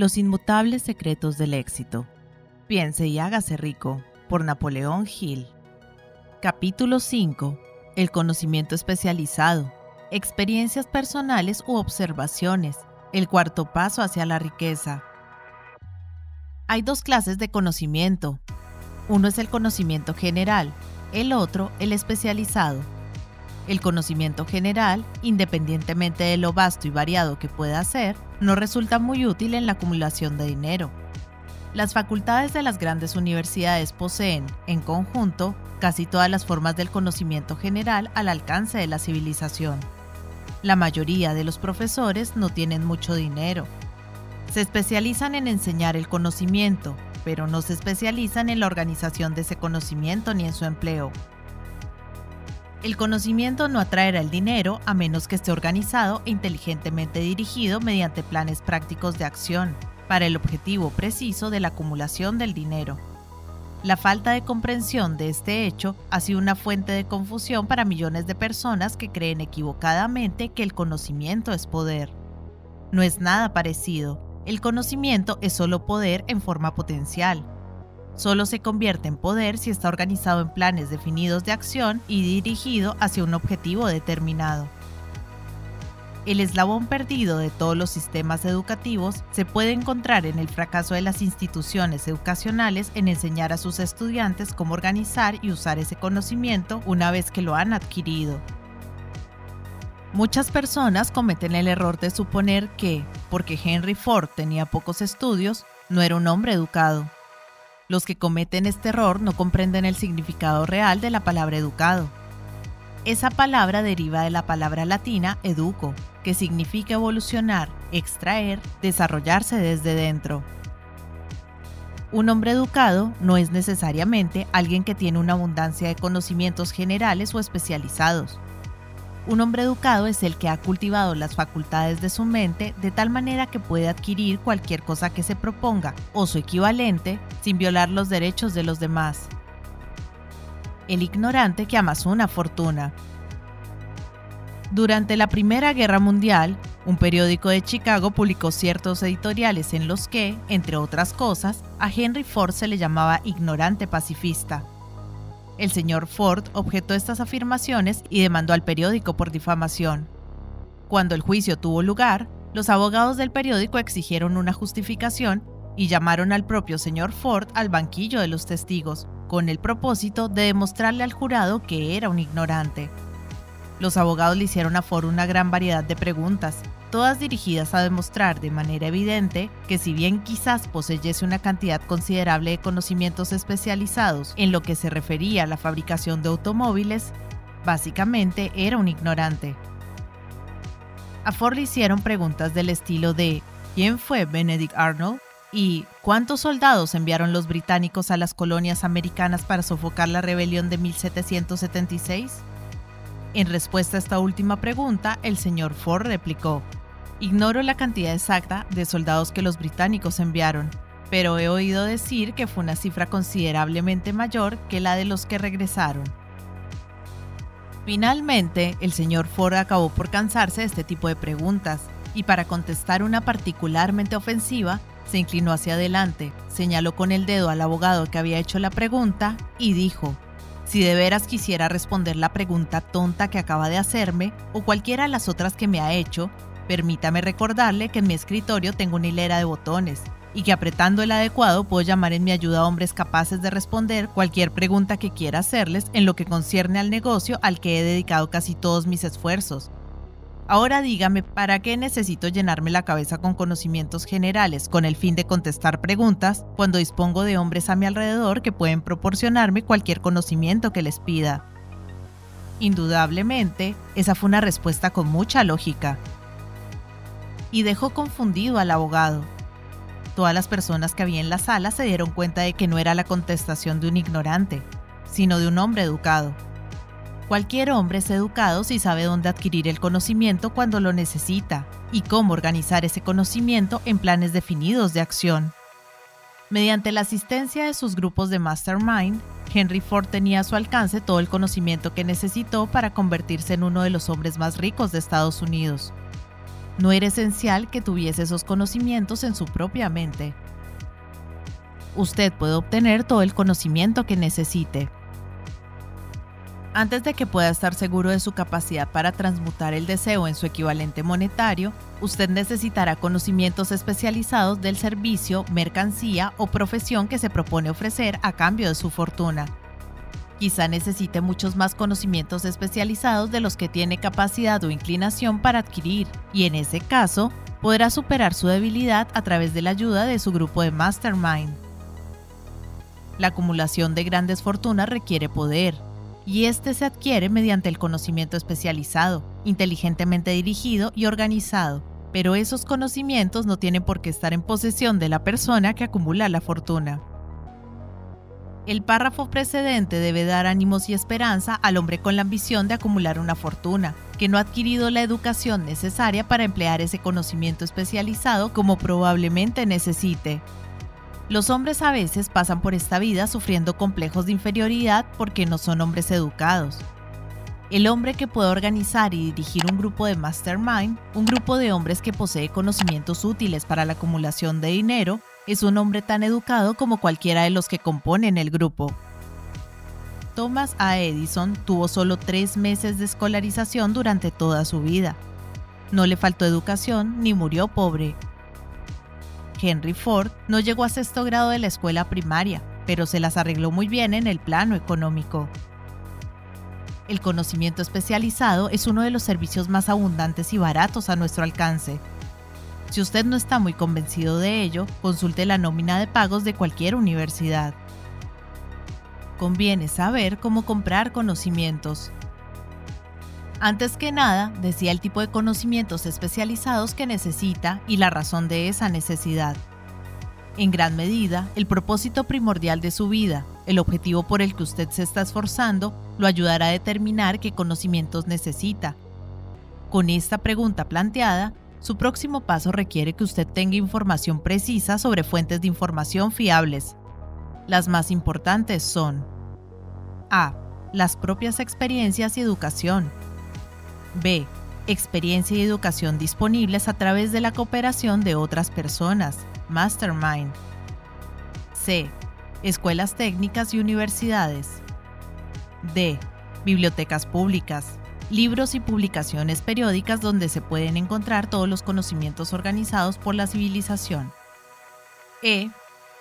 Los inmutables secretos del éxito. Piense y hágase rico, por Napoleón Hill. Capítulo 5. El conocimiento especializado. Experiencias personales u observaciones. El cuarto paso hacia la riqueza. Hay dos clases de conocimiento. Uno es el conocimiento general, el otro el especializado. El conocimiento general, independientemente de lo vasto y variado que pueda ser, no resulta muy útil en la acumulación de dinero. Las facultades de las grandes universidades poseen, en conjunto, casi todas las formas del conocimiento general al alcance de la civilización. La mayoría de los profesores no tienen mucho dinero. Se especializan en enseñar el conocimiento, pero no se especializan en la organización de ese conocimiento ni en su empleo. El conocimiento no atraerá el dinero a menos que esté organizado e inteligentemente dirigido mediante planes prácticos de acción, para el objetivo preciso de la acumulación del dinero. La falta de comprensión de este hecho ha sido una fuente de confusión para millones de personas que creen equivocadamente que el conocimiento es poder. No es nada parecido. El conocimiento es solo poder en forma potencial, Solo se convierte en poder si está organizado en planes definidos de acción y dirigido hacia un objetivo determinado. El eslabón perdido de todos los sistemas educativos se puede encontrar en el fracaso de las instituciones educacionales en enseñar a sus estudiantes cómo organizar y usar ese conocimiento una vez que lo han adquirido. Muchas personas cometen el error de suponer que, porque Henry Ford tenía pocos estudios, no era un hombre educado. Los que cometen este error no comprenden el significado real de la palabra educado. Esa palabra deriva de la palabra latina educo, que significa evolucionar, extraer, desarrollarse desde dentro. Un hombre educado no es necesariamente alguien que tiene una abundancia de conocimientos generales o especializados. Un hombre educado es el que ha cultivado las facultades de su mente de tal manera que puede adquirir cualquier cosa que se proponga o su equivalente sin violar los derechos de los demás. El ignorante que amasó una fortuna. Durante la Primera Guerra Mundial, un periódico de Chicago publicó ciertos editoriales en los que, entre otras cosas, a Henry Ford se le llamaba ignorante pacifista. El señor Ford objetó estas afirmaciones y demandó al periódico por difamación. Cuando el juicio tuvo lugar, los abogados del periódico exigieron una justificación y llamaron al propio señor Ford al banquillo de los testigos, con el propósito de demostrarle al jurado que era un ignorante. Los abogados le hicieron a Ford una gran variedad de preguntas, todas dirigidas a demostrar de manera evidente que si bien quizás poseyese una cantidad considerable de conocimientos especializados en lo que se refería a la fabricación de automóviles, básicamente era un ignorante. A Ford le hicieron preguntas del estilo de ¿quién fue Benedict Arnold? y ¿cuántos soldados enviaron los británicos a las colonias americanas para sofocar la rebelión de 1776? En respuesta a esta última pregunta, el señor Ford replicó, Ignoro la cantidad exacta de soldados que los británicos enviaron, pero he oído decir que fue una cifra considerablemente mayor que la de los que regresaron. Finalmente, el señor Ford acabó por cansarse de este tipo de preguntas y para contestar una particularmente ofensiva, se inclinó hacia adelante, señaló con el dedo al abogado que había hecho la pregunta y dijo, si de veras quisiera responder la pregunta tonta que acaba de hacerme o cualquiera de las otras que me ha hecho, Permítame recordarle que en mi escritorio tengo una hilera de botones y que apretando el adecuado puedo llamar en mi ayuda a hombres capaces de responder cualquier pregunta que quiera hacerles en lo que concierne al negocio al que he dedicado casi todos mis esfuerzos. Ahora dígame, ¿para qué necesito llenarme la cabeza con conocimientos generales con el fin de contestar preguntas cuando dispongo de hombres a mi alrededor que pueden proporcionarme cualquier conocimiento que les pida? Indudablemente, esa fue una respuesta con mucha lógica, y dejó confundido al abogado. Todas las personas que había en la sala se dieron cuenta de que no era la contestación de un ignorante, sino de un hombre educado. Cualquier hombre es educado si sabe dónde adquirir el conocimiento cuando lo necesita y cómo organizar ese conocimiento en planes definidos de acción. Mediante la asistencia de sus grupos de mastermind, Henry Ford tenía a su alcance todo el conocimiento que necesitó para convertirse en uno de los hombres más ricos de Estados Unidos. No era esencial que tuviese esos conocimientos en su propia mente. Usted puede obtener todo el conocimiento que necesite. Antes de que pueda estar seguro de su capacidad para transmutar el deseo en su equivalente monetario, usted necesitará conocimientos especializados del servicio, mercancía o profesión que se propone ofrecer a cambio de su fortuna. Quizá necesite muchos más conocimientos especializados de los que tiene capacidad o inclinación para adquirir, y en ese caso, podrá superar su debilidad a través de la ayuda de su grupo de Mastermind. La acumulación de grandes fortunas requiere poder, y este se adquiere mediante el conocimiento especializado, inteligentemente dirigido y organizado, pero esos conocimientos no tienen por qué estar en posesión de la persona que acumula la fortuna. El párrafo precedente debe dar ánimos y esperanza al hombre con la ambición de acumular una fortuna, que no ha adquirido la educación necesaria para emplear ese conocimiento especializado como probablemente necesite. Los hombres a veces pasan por esta vida sufriendo complejos de inferioridad porque no son hombres educados. El hombre que puede organizar y dirigir un grupo de mastermind, un grupo de hombres que posee conocimientos útiles para la acumulación de dinero, es un hombre tan educado como cualquiera de los que componen el grupo. Thomas A. Edison tuvo solo tres meses de escolarización durante toda su vida. No le faltó educación ni murió pobre. Henry Ford no llegó a sexto grado de la escuela primaria, pero se las arregló muy bien en el plano económico. El conocimiento especializado es uno de los servicios más abundantes y baratos a nuestro alcance, si usted no está muy convencido de ello, consulte la nómina de pagos de cualquier universidad. Conviene saber cómo comprar conocimientos. Antes que nada, decía el tipo de conocimientos especializados que necesita y la razón de esa necesidad. En gran medida, el propósito primordial de su vida, el objetivo por el que usted se está esforzando, lo ayudará a determinar qué conocimientos necesita. Con esta pregunta planteada, su próximo paso requiere que usted tenga información precisa sobre fuentes de información fiables. Las más importantes son A. Las propias experiencias y educación. B. Experiencia y educación disponibles a través de la cooperación de otras personas, Mastermind. C. Escuelas técnicas y universidades. D. Bibliotecas públicas libros y publicaciones periódicas donde se pueden encontrar todos los conocimientos organizados por la civilización. E.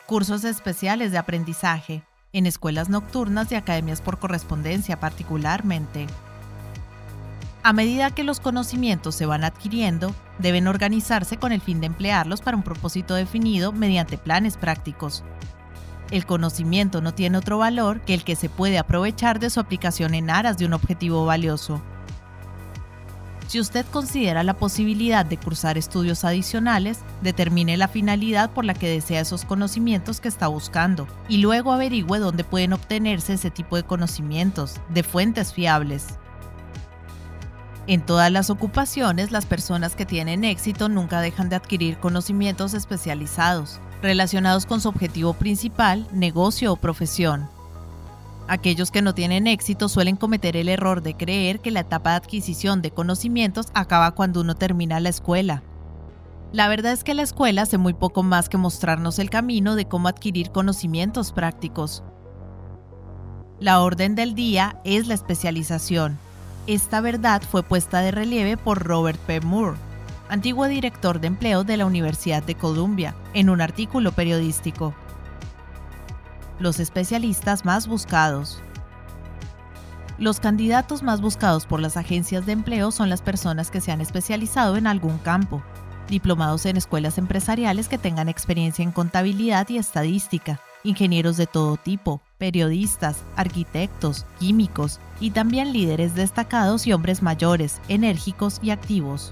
Cursos especiales de aprendizaje, en escuelas nocturnas y academias por correspondencia particularmente. A medida que los conocimientos se van adquiriendo, deben organizarse con el fin de emplearlos para un propósito definido mediante planes prácticos. El conocimiento no tiene otro valor que el que se puede aprovechar de su aplicación en aras de un objetivo valioso. Si usted considera la posibilidad de cursar estudios adicionales, determine la finalidad por la que desea esos conocimientos que está buscando y luego averigüe dónde pueden obtenerse ese tipo de conocimientos, de fuentes fiables. En todas las ocupaciones, las personas que tienen éxito nunca dejan de adquirir conocimientos especializados, relacionados con su objetivo principal, negocio o profesión. Aquellos que no tienen éxito suelen cometer el error de creer que la etapa de adquisición de conocimientos acaba cuando uno termina la escuela. La verdad es que la escuela hace muy poco más que mostrarnos el camino de cómo adquirir conocimientos prácticos. La orden del día es la especialización. Esta verdad fue puesta de relieve por Robert P. Moore, antiguo director de empleo de la Universidad de Columbia, en un artículo periodístico los especialistas más buscados. Los candidatos más buscados por las agencias de empleo son las personas que se han especializado en algún campo, diplomados en escuelas empresariales que tengan experiencia en contabilidad y estadística, ingenieros de todo tipo, periodistas, arquitectos, químicos y también líderes destacados y hombres mayores, enérgicos y activos.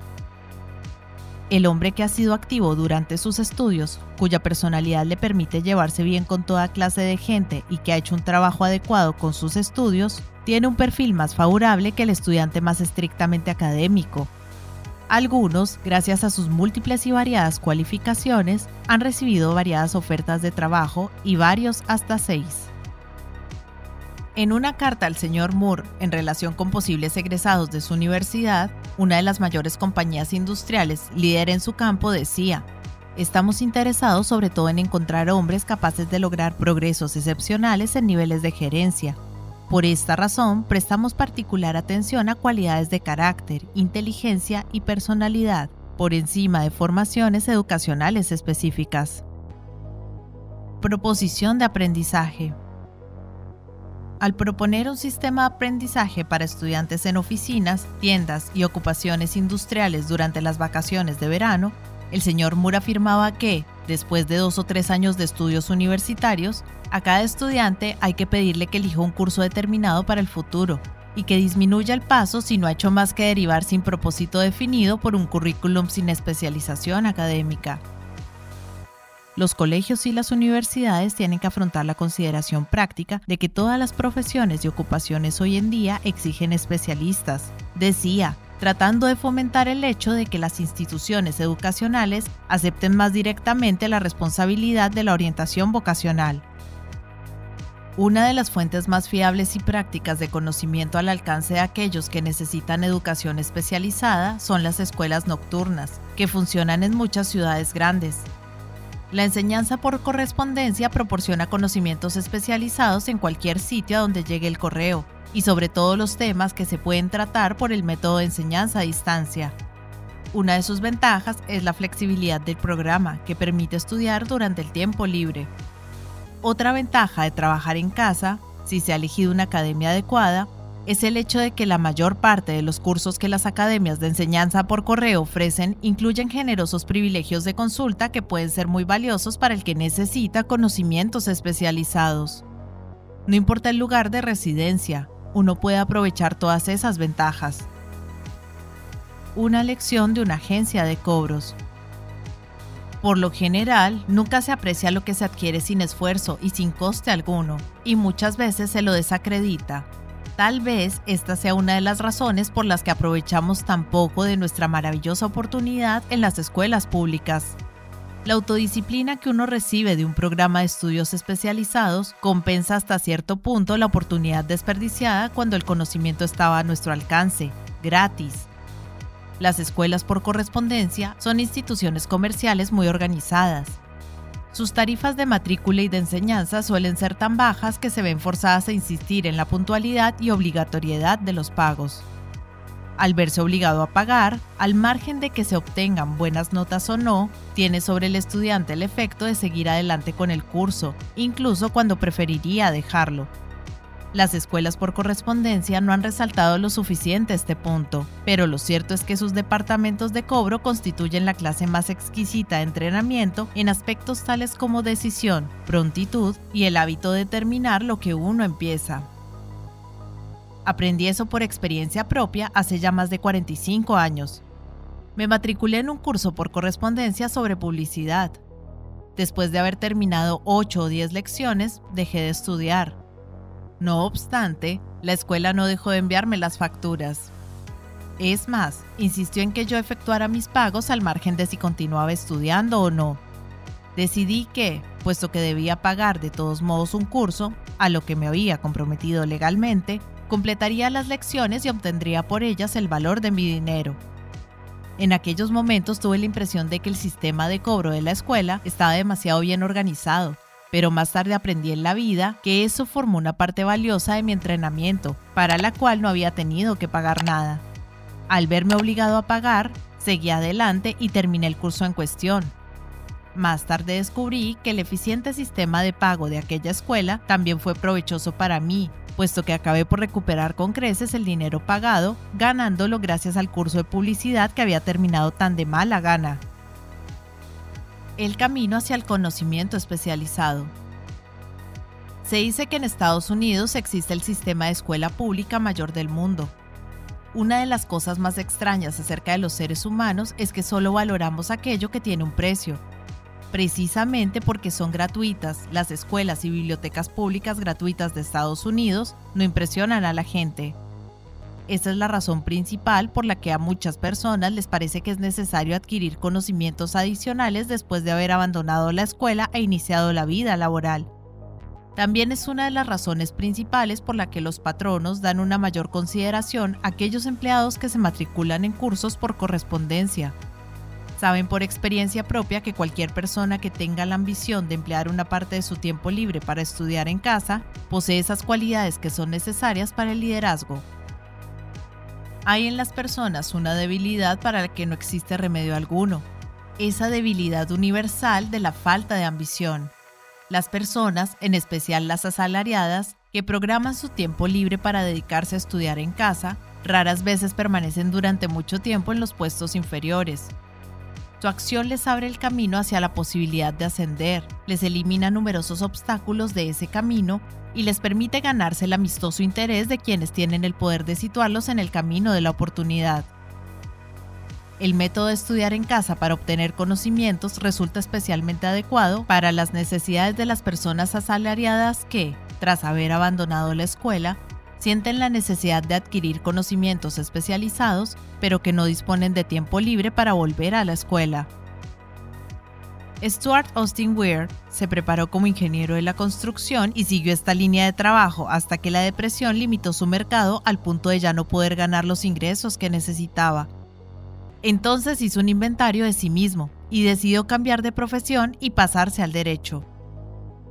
El hombre que ha sido activo durante sus estudios, cuya personalidad le permite llevarse bien con toda clase de gente y que ha hecho un trabajo adecuado con sus estudios, tiene un perfil más favorable que el estudiante más estrictamente académico. Algunos, gracias a sus múltiples y variadas cualificaciones, han recibido variadas ofertas de trabajo y varios hasta seis. En una carta al señor Moore en relación con posibles egresados de su universidad, una de las mayores compañías industriales líder en su campo, decía, Estamos interesados sobre todo en encontrar hombres capaces de lograr progresos excepcionales en niveles de gerencia. Por esta razón, prestamos particular atención a cualidades de carácter, inteligencia y personalidad, por encima de formaciones educacionales específicas. Proposición de aprendizaje. Al proponer un sistema de aprendizaje para estudiantes en oficinas, tiendas y ocupaciones industriales durante las vacaciones de verano, el señor Moore afirmaba que, después de dos o tres años de estudios universitarios, a cada estudiante hay que pedirle que elija un curso determinado para el futuro y que disminuya el paso si no ha hecho más que derivar sin propósito definido por un currículum sin especialización académica. Los colegios y las universidades tienen que afrontar la consideración práctica de que todas las profesiones y ocupaciones hoy en día exigen especialistas. Decía, tratando de fomentar el hecho de que las instituciones educacionales acepten más directamente la responsabilidad de la orientación vocacional. Una de las fuentes más fiables y prácticas de conocimiento al alcance de aquellos que necesitan educación especializada son las escuelas nocturnas, que funcionan en muchas ciudades grandes. La enseñanza por correspondencia proporciona conocimientos especializados en cualquier sitio a donde llegue el correo, y sobre todo los temas que se pueden tratar por el método de enseñanza a distancia. Una de sus ventajas es la flexibilidad del programa, que permite estudiar durante el tiempo libre. Otra ventaja de trabajar en casa, si se ha elegido una academia adecuada, es el hecho de que la mayor parte de los cursos que las academias de enseñanza por correo ofrecen incluyen generosos privilegios de consulta que pueden ser muy valiosos para el que necesita conocimientos especializados. No importa el lugar de residencia, uno puede aprovechar todas esas ventajas. Una lección de una agencia de cobros. Por lo general, nunca se aprecia lo que se adquiere sin esfuerzo y sin coste alguno, y muchas veces se lo desacredita. Tal vez esta sea una de las razones por las que aprovechamos tan poco de nuestra maravillosa oportunidad en las escuelas públicas. La autodisciplina que uno recibe de un programa de estudios especializados compensa hasta cierto punto la oportunidad desperdiciada cuando el conocimiento estaba a nuestro alcance, gratis. Las escuelas por correspondencia son instituciones comerciales muy organizadas. Sus tarifas de matrícula y de enseñanza suelen ser tan bajas que se ven forzadas a insistir en la puntualidad y obligatoriedad de los pagos al verse obligado a pagar, al margen de que se obtengan buenas notas o no, tiene sobre el estudiante el efecto de seguir adelante con el curso, incluso cuando preferiría dejarlo. Las escuelas por correspondencia no han resaltado lo suficiente este punto, pero lo cierto es que sus departamentos de cobro constituyen la clase más exquisita de entrenamiento en aspectos tales como decisión, prontitud y el hábito de terminar lo que uno empieza. Aprendí eso por experiencia propia hace ya más de 45 años. Me matriculé en un curso por correspondencia sobre publicidad. Después de haber terminado 8 o 10 lecciones, dejé de estudiar. No obstante, la escuela no dejó de enviarme las facturas. Es más, insistió en que yo efectuara mis pagos al margen de si continuaba estudiando o no. Decidí que, puesto que debía pagar de todos modos un curso, a lo que me había comprometido legalmente, completaría las lecciones y obtendría por ellas el valor de mi dinero. En aquellos momentos tuve la impresión de que el sistema de cobro de la escuela estaba demasiado bien organizado, pero más tarde aprendí en la vida que eso formó una parte valiosa de mi entrenamiento, para la cual no había tenido que pagar nada. Al verme obligado a pagar, seguí adelante y terminé el curso en cuestión. Más tarde descubrí que el eficiente sistema de pago de aquella escuela también fue provechoso para mí, puesto que acabé por recuperar con creces el dinero pagado, ganándolo gracias al curso de publicidad que había terminado tan de mala gana. El camino hacia el conocimiento especializado. Se dice que en Estados Unidos existe el sistema de escuela pública mayor del mundo. Una de las cosas más extrañas acerca de los seres humanos es que solo valoramos aquello que tiene un precio, Precisamente porque son gratuitas, las escuelas y bibliotecas públicas gratuitas de Estados Unidos no impresionan a la gente. Esa es la razón principal por la que a muchas personas les parece que es necesario adquirir conocimientos adicionales después de haber abandonado la escuela e iniciado la vida laboral. También es una de las razones principales por la que los patronos dan una mayor consideración a aquellos empleados que se matriculan en cursos por correspondencia. Saben por experiencia propia que cualquier persona que tenga la ambición de emplear una parte de su tiempo libre para estudiar en casa posee esas cualidades que son necesarias para el liderazgo. Hay en las personas una debilidad para la que no existe remedio alguno, esa debilidad universal de la falta de ambición. Las personas, en especial las asalariadas, que programan su tiempo libre para dedicarse a estudiar en casa, raras veces permanecen durante mucho tiempo en los puestos inferiores. Su acción les abre el camino hacia la posibilidad de ascender, les elimina numerosos obstáculos de ese camino y les permite ganarse el amistoso interés de quienes tienen el poder de situarlos en el camino de la oportunidad. El método de estudiar en casa para obtener conocimientos resulta especialmente adecuado para las necesidades de las personas asalariadas que, tras haber abandonado la escuela, sienten la necesidad de adquirir conocimientos especializados, pero que no disponen de tiempo libre para volver a la escuela. Stuart Austin Weir se preparó como ingeniero de la construcción y siguió esta línea de trabajo hasta que la depresión limitó su mercado al punto de ya no poder ganar los ingresos que necesitaba entonces hizo un inventario de sí mismo y decidió cambiar de profesión y pasarse al derecho.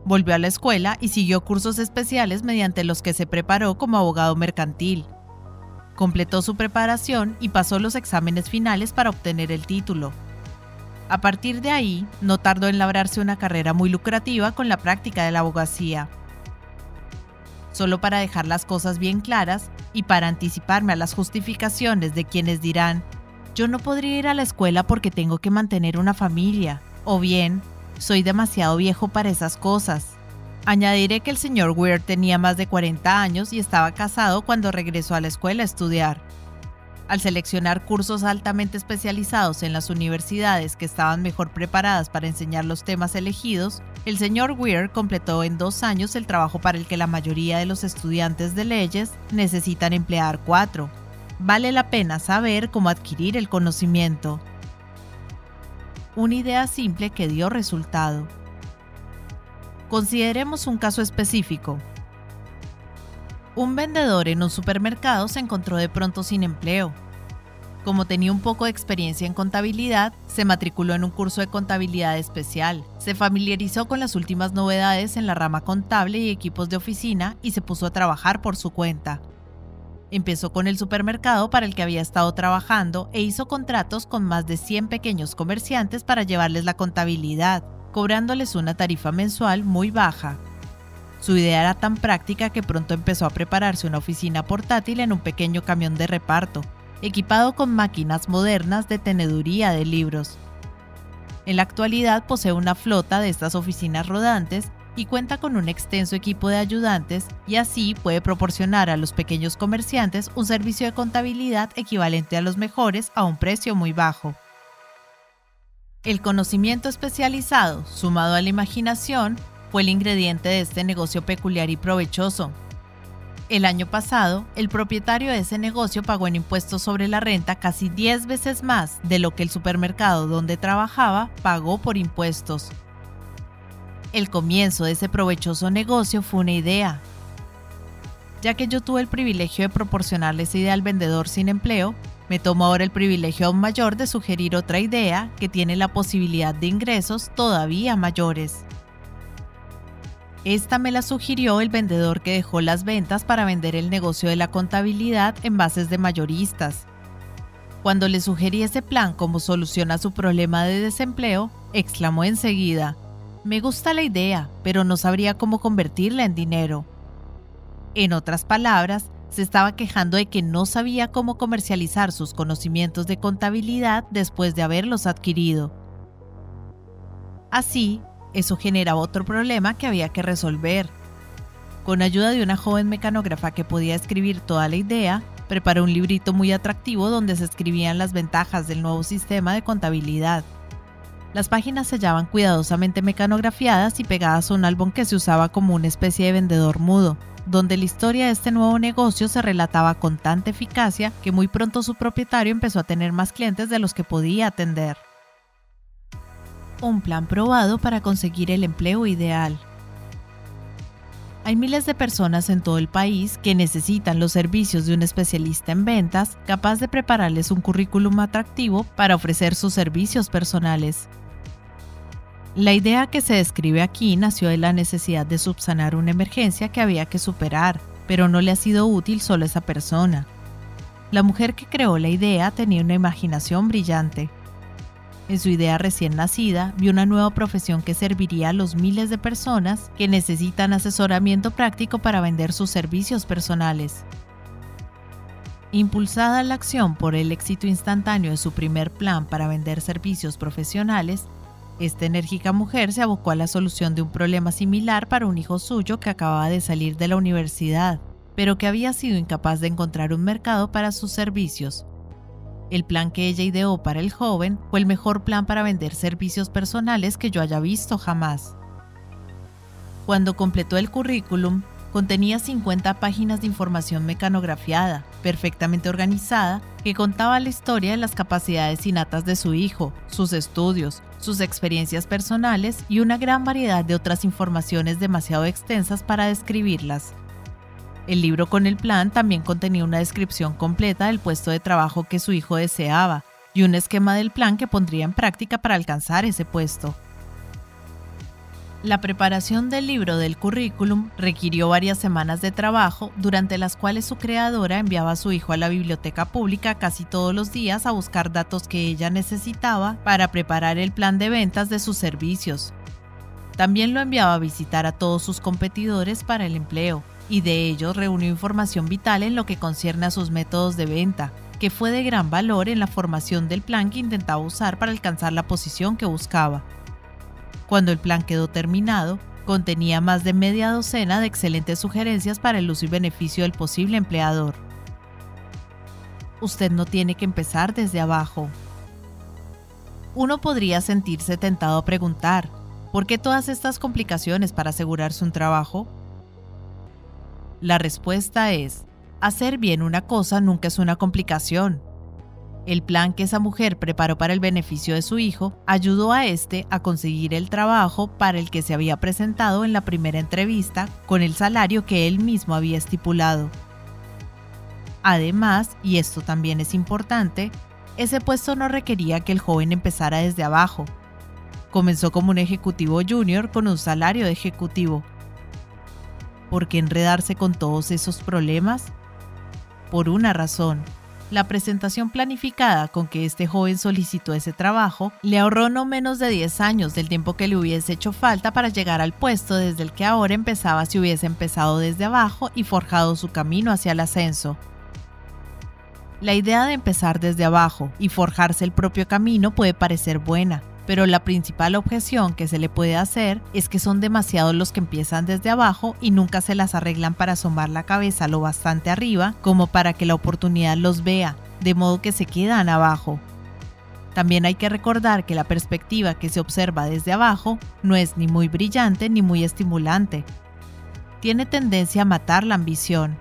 Volvió a la escuela y siguió cursos especiales mediante los que se preparó como abogado mercantil. Completó su preparación y pasó los exámenes finales para obtener el título. A partir de ahí, no tardó en labrarse una carrera muy lucrativa con la práctica de la abogacía. Solo para dejar las cosas bien claras y para anticiparme a las justificaciones de quienes dirán yo no podría ir a la escuela porque tengo que mantener una familia, o bien, soy demasiado viejo para esas cosas. Añadiré que el señor Weir tenía más de 40 años y estaba casado cuando regresó a la escuela a estudiar. Al seleccionar cursos altamente especializados en las universidades que estaban mejor preparadas para enseñar los temas elegidos, el señor Weir completó en dos años el trabajo para el que la mayoría de los estudiantes de leyes necesitan emplear cuatro vale la pena saber cómo adquirir el conocimiento. Una idea simple que dio resultado. Consideremos un caso específico. Un vendedor en un supermercado se encontró de pronto sin empleo. Como tenía un poco de experiencia en contabilidad, se matriculó en un curso de contabilidad especial, se familiarizó con las últimas novedades en la rama contable y equipos de oficina y se puso a trabajar por su cuenta. Empezó con el supermercado para el que había estado trabajando e hizo contratos con más de 100 pequeños comerciantes para llevarles la contabilidad, cobrándoles una tarifa mensual muy baja. Su idea era tan práctica que pronto empezó a prepararse una oficina portátil en un pequeño camión de reparto, equipado con máquinas modernas de teneduría de libros. En la actualidad posee una flota de estas oficinas rodantes y cuenta con un extenso equipo de ayudantes y así puede proporcionar a los pequeños comerciantes un servicio de contabilidad equivalente a los mejores a un precio muy bajo. El conocimiento especializado, sumado a la imaginación, fue el ingrediente de este negocio peculiar y provechoso. El año pasado, el propietario de ese negocio pagó en impuestos sobre la renta casi 10 veces más de lo que el supermercado donde trabajaba pagó por impuestos. El comienzo de ese provechoso negocio fue una idea. Ya que yo tuve el privilegio de proporcionarle esa idea al vendedor sin empleo, me tomo ahora el privilegio aún mayor de sugerir otra idea que tiene la posibilidad de ingresos todavía mayores. Esta me la sugirió el vendedor que dejó las ventas para vender el negocio de la contabilidad en bases de mayoristas. Cuando le sugerí ese plan como solución a su problema de desempleo, exclamó enseguida, me gusta la idea, pero no sabría cómo convertirla en dinero. En otras palabras, se estaba quejando de que no sabía cómo comercializar sus conocimientos de contabilidad después de haberlos adquirido. Así, eso generaba otro problema que había que resolver. Con ayuda de una joven mecanógrafa que podía escribir toda la idea, preparó un librito muy atractivo donde se escribían las ventajas del nuevo sistema de contabilidad. Las páginas se hallaban cuidadosamente mecanografiadas y pegadas a un álbum que se usaba como una especie de vendedor mudo, donde la historia de este nuevo negocio se relataba con tanta eficacia que muy pronto su propietario empezó a tener más clientes de los que podía atender. Un plan probado para conseguir el empleo ideal. Hay miles de personas en todo el país que necesitan los servicios de un especialista en ventas capaz de prepararles un currículum atractivo para ofrecer sus servicios personales. La idea que se describe aquí nació de la necesidad de subsanar una emergencia que había que superar, pero no le ha sido útil solo a esa persona. La mujer que creó la idea tenía una imaginación brillante. En su idea recién nacida, vio una nueva profesión que serviría a los miles de personas que necesitan asesoramiento práctico para vender sus servicios personales. Impulsada la acción por el éxito instantáneo de su primer plan para vender servicios profesionales, esta enérgica mujer se abocó a la solución de un problema similar para un hijo suyo que acababa de salir de la universidad, pero que había sido incapaz de encontrar un mercado para sus servicios el plan que ella ideó para el joven fue el mejor plan para vender servicios personales que yo haya visto jamás. Cuando completó el currículum, contenía 50 páginas de información mecanografiada, perfectamente organizada, que contaba la historia de las capacidades innatas de su hijo, sus estudios, sus experiencias personales y una gran variedad de otras informaciones demasiado extensas para describirlas. El libro con el plan también contenía una descripción completa del puesto de trabajo que su hijo deseaba y un esquema del plan que pondría en práctica para alcanzar ese puesto. La preparación del libro del currículum requirió varias semanas de trabajo, durante las cuales su creadora enviaba a su hijo a la biblioteca pública casi todos los días a buscar datos que ella necesitaba para preparar el plan de ventas de sus servicios. También lo enviaba a visitar a todos sus competidores para el empleo, y de ellos reunió información vital en lo que concierne a sus métodos de venta, que fue de gran valor en la formación del plan que intentaba usar para alcanzar la posición que buscaba. Cuando el plan quedó terminado, contenía más de media docena de excelentes sugerencias para el uso y beneficio del posible empleador. Usted no tiene que empezar desde abajo. Uno podría sentirse tentado a preguntar, ¿por qué todas estas complicaciones para asegurarse un trabajo? La respuesta es, hacer bien una cosa nunca es una complicación. El plan que esa mujer preparó para el beneficio de su hijo ayudó a este a conseguir el trabajo para el que se había presentado en la primera entrevista con el salario que él mismo había estipulado. Además, y esto también es importante, ese puesto no requería que el joven empezara desde abajo. Comenzó como un ejecutivo junior con un salario de ejecutivo ¿Por qué enredarse con todos esos problemas? Por una razón. La presentación planificada con que este joven solicitó ese trabajo le ahorró no menos de 10 años del tiempo que le hubiese hecho falta para llegar al puesto desde el que ahora empezaba si hubiese empezado desde abajo y forjado su camino hacia el ascenso. La idea de empezar desde abajo y forjarse el propio camino puede parecer buena, pero la principal objeción que se le puede hacer es que son demasiados los que empiezan desde abajo y nunca se las arreglan para asomar la cabeza lo bastante arriba como para que la oportunidad los vea, de modo que se quedan abajo. También hay que recordar que la perspectiva que se observa desde abajo no es ni muy brillante ni muy estimulante. Tiene tendencia a matar la ambición.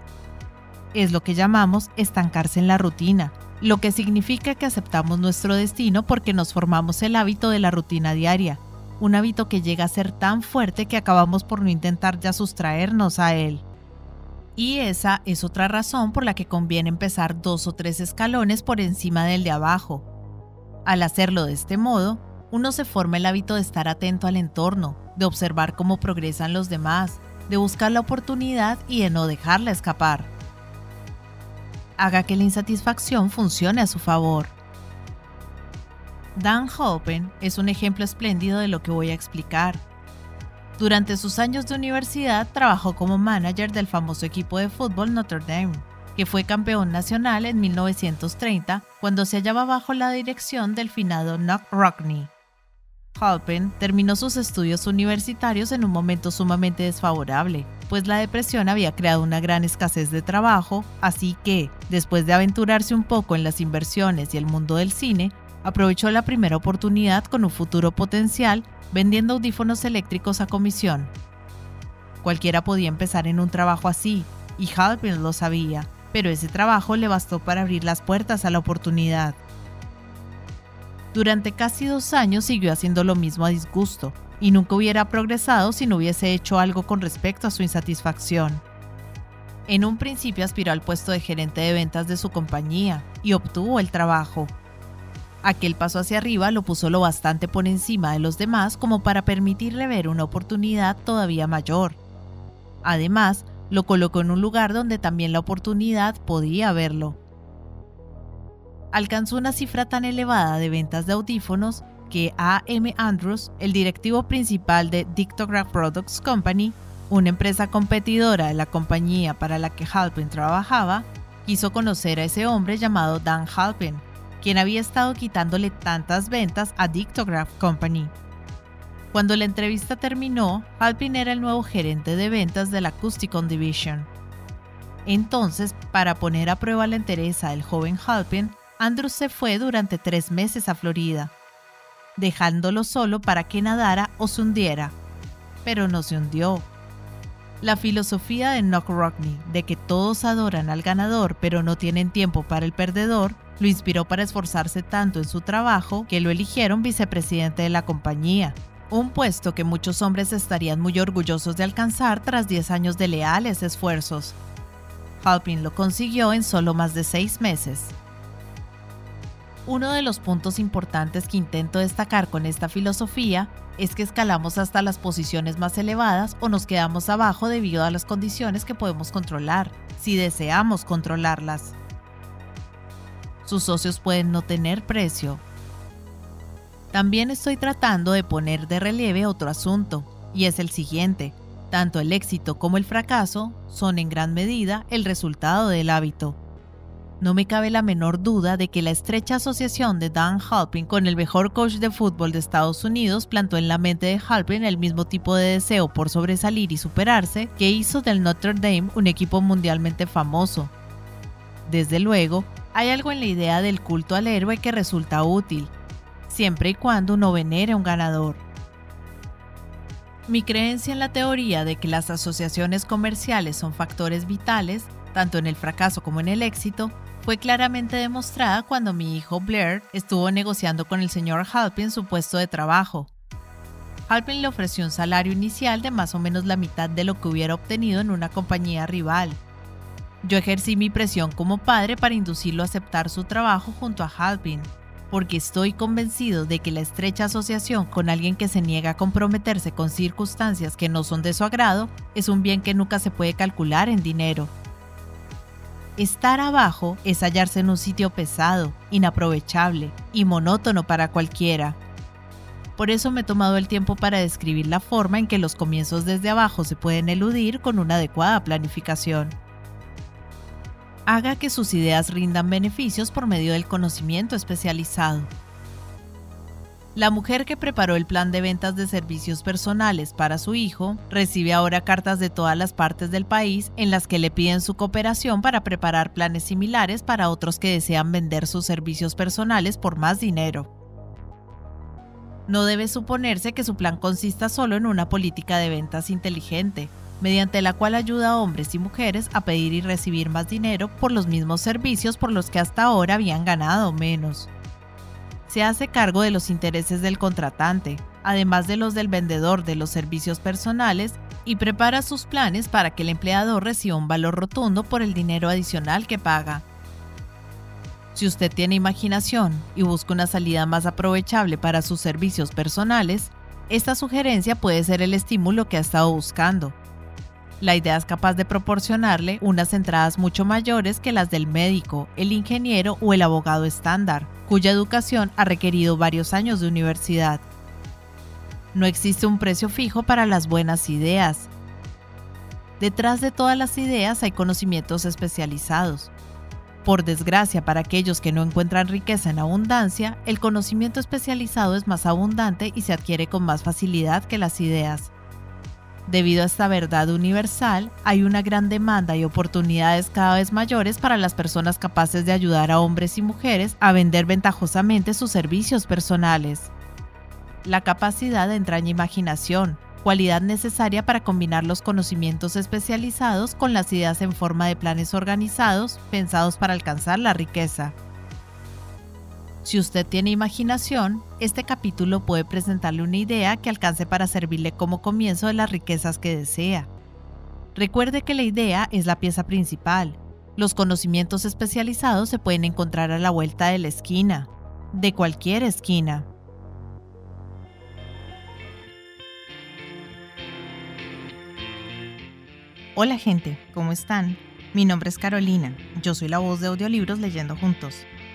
Es lo que llamamos estancarse en la rutina, lo que significa que aceptamos nuestro destino porque nos formamos el hábito de la rutina diaria, un hábito que llega a ser tan fuerte que acabamos por no intentar ya sustraernos a él. Y esa es otra razón por la que conviene empezar dos o tres escalones por encima del de abajo. Al hacerlo de este modo, uno se forma el hábito de estar atento al entorno, de observar cómo progresan los demás, de buscar la oportunidad y de no dejarla escapar haga que la insatisfacción funcione a su favor. Dan Hopen es un ejemplo espléndido de lo que voy a explicar. Durante sus años de universidad trabajó como manager del famoso equipo de fútbol Notre Dame, que fue campeón nacional en 1930 cuando se hallaba bajo la dirección del finado Knock Rockney. Halpin terminó sus estudios universitarios en un momento sumamente desfavorable, pues la depresión había creado una gran escasez de trabajo, así que, después de aventurarse un poco en las inversiones y el mundo del cine, aprovechó la primera oportunidad con un futuro potencial vendiendo audífonos eléctricos a comisión. Cualquiera podía empezar en un trabajo así, y Halpin lo sabía, pero ese trabajo le bastó para abrir las puertas a la oportunidad. Durante casi dos años siguió haciendo lo mismo a disgusto, y nunca hubiera progresado si no hubiese hecho algo con respecto a su insatisfacción. En un principio aspiró al puesto de gerente de ventas de su compañía y obtuvo el trabajo. Aquel paso hacia arriba lo puso lo bastante por encima de los demás como para permitirle ver una oportunidad todavía mayor. Además, lo colocó en un lugar donde también la oportunidad podía verlo. Alcanzó una cifra tan elevada de ventas de audífonos que A.M. Andrews, el directivo principal de Dictograph Products Company, una empresa competidora de la compañía para la que Halpin trabajaba, quiso conocer a ese hombre llamado Dan Halpin, quien había estado quitándole tantas ventas a Dictograph Company. Cuando la entrevista terminó, Halpin era el nuevo gerente de ventas de la Acousticon Division. Entonces, para poner a prueba la entereza del joven Halpin, Andrews se fue durante tres meses a Florida, dejándolo solo para que nadara o se hundiera. Pero no se hundió. La filosofía de Knock Rockney de que todos adoran al ganador pero no tienen tiempo para el perdedor lo inspiró para esforzarse tanto en su trabajo que lo eligieron vicepresidente de la compañía, un puesto que muchos hombres estarían muy orgullosos de alcanzar tras 10 años de leales esfuerzos. Halpin lo consiguió en solo más de seis meses. Uno de los puntos importantes que intento destacar con esta filosofía es que escalamos hasta las posiciones más elevadas o nos quedamos abajo debido a las condiciones que podemos controlar, si deseamos controlarlas. Sus socios pueden no tener precio. También estoy tratando de poner de relieve otro asunto, y es el siguiente. Tanto el éxito como el fracaso son en gran medida el resultado del hábito. No me cabe la menor duda de que la estrecha asociación de Dan Halpin con el mejor coach de fútbol de Estados Unidos plantó en la mente de Halpin el mismo tipo de deseo por sobresalir y superarse que hizo del Notre Dame un equipo mundialmente famoso. Desde luego, hay algo en la idea del culto al héroe que resulta útil, siempre y cuando uno venere a un ganador. Mi creencia en la teoría de que las asociaciones comerciales son factores vitales, tanto en el fracaso como en el éxito, fue claramente demostrada cuando mi hijo Blair estuvo negociando con el señor Halpin su puesto de trabajo. Halpin le ofreció un salario inicial de más o menos la mitad de lo que hubiera obtenido en una compañía rival. Yo ejercí mi presión como padre para inducirlo a aceptar su trabajo junto a Halpin, porque estoy convencido de que la estrecha asociación con alguien que se niega a comprometerse con circunstancias que no son de su agrado es un bien que nunca se puede calcular en dinero. Estar abajo es hallarse en un sitio pesado, inaprovechable y monótono para cualquiera. Por eso me he tomado el tiempo para describir la forma en que los comienzos desde abajo se pueden eludir con una adecuada planificación. Haga que sus ideas rindan beneficios por medio del conocimiento especializado. La mujer que preparó el plan de ventas de servicios personales para su hijo recibe ahora cartas de todas las partes del país en las que le piden su cooperación para preparar planes similares para otros que desean vender sus servicios personales por más dinero. No debe suponerse que su plan consista solo en una política de ventas inteligente, mediante la cual ayuda a hombres y mujeres a pedir y recibir más dinero por los mismos servicios por los que hasta ahora habían ganado menos se hace cargo de los intereses del contratante, además de los del vendedor de los servicios personales, y prepara sus planes para que el empleador reciba un valor rotundo por el dinero adicional que paga. Si usted tiene imaginación y busca una salida más aprovechable para sus servicios personales, esta sugerencia puede ser el estímulo que ha estado buscando. La idea es capaz de proporcionarle unas entradas mucho mayores que las del médico, el ingeniero o el abogado estándar cuya educación ha requerido varios años de universidad. No existe un precio fijo para las buenas ideas. Detrás de todas las ideas hay conocimientos especializados. Por desgracia para aquellos que no encuentran riqueza en abundancia, el conocimiento especializado es más abundante y se adquiere con más facilidad que las ideas. Debido a esta verdad universal, hay una gran demanda y oportunidades cada vez mayores para las personas capaces de ayudar a hombres y mujeres a vender ventajosamente sus servicios personales. La capacidad entraña imaginación, cualidad necesaria para combinar los conocimientos especializados con las ideas en forma de planes organizados pensados para alcanzar la riqueza. Si usted tiene imaginación, este capítulo puede presentarle una idea que alcance para servirle como comienzo de las riquezas que desea. Recuerde que la idea es la pieza principal. Los conocimientos especializados se pueden encontrar a la vuelta de la esquina, de cualquier esquina. Hola gente, ¿cómo están? Mi nombre es Carolina, yo soy la voz de audiolibros Leyendo Juntos.